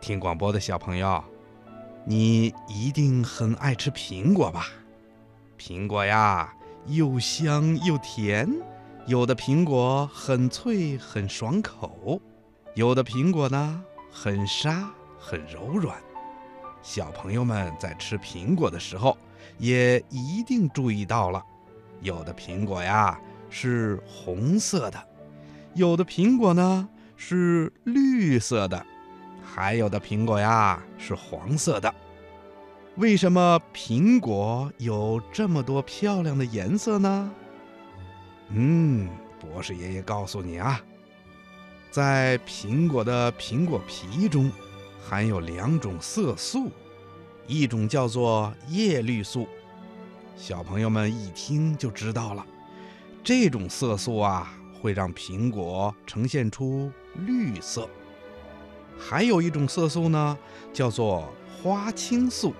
听广播的小朋友，你一定很爱吃苹果吧？苹果呀，又香又甜，有的苹果很脆很爽口，有的苹果呢很沙很柔软。小朋友们在吃苹果的时候，也一定注意到了，有的苹果呀是红色的，有的苹果呢是绿色的。还有的苹果呀是黄色的，为什么苹果有这么多漂亮的颜色呢？嗯，博士爷爷告诉你啊，在苹果的苹果皮中含有两种色素，一种叫做叶绿素，小朋友们一听就知道了，这种色素啊会让苹果呈现出绿色。还有一种色素呢，叫做花青素，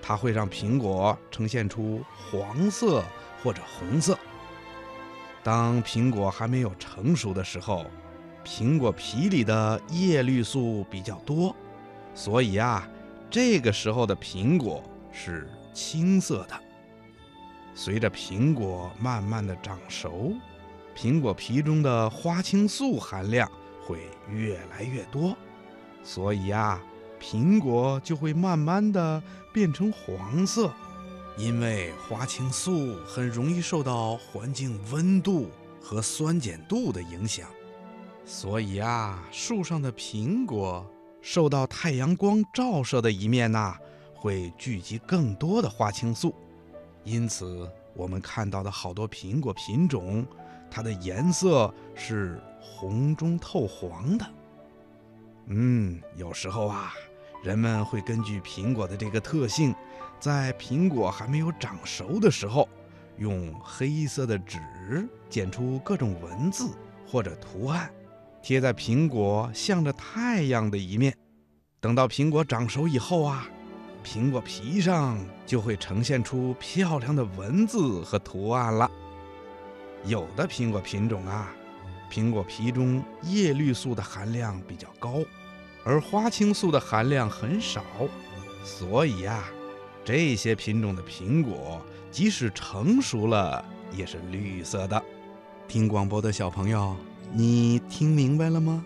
它会让苹果呈现出黄色或者红色。当苹果还没有成熟的时候，苹果皮里的叶绿素比较多，所以啊，这个时候的苹果是青色的。随着苹果慢慢的长熟，苹果皮中的花青素含量会越来越多。所以呀，苹果就会慢慢的变成黄色，因为花青素很容易受到环境温度和酸碱度的影响，所以啊，树上的苹果受到太阳光照射的一面呐，会聚集更多的花青素，因此我们看到的好多苹果品种，它的颜色是红中透黄的。嗯，有时候啊，人们会根据苹果的这个特性，在苹果还没有长熟的时候，用黑色的纸剪出各种文字或者图案，贴在苹果向着太阳的一面。等到苹果长熟以后啊，苹果皮上就会呈现出漂亮的文字和图案了。有的苹果品种啊。苹果皮中叶绿素的含量比较高，而花青素的含量很少，所以呀，这些品种的苹果即使成熟了也是绿色的。听广播的小朋友，你听明白了吗？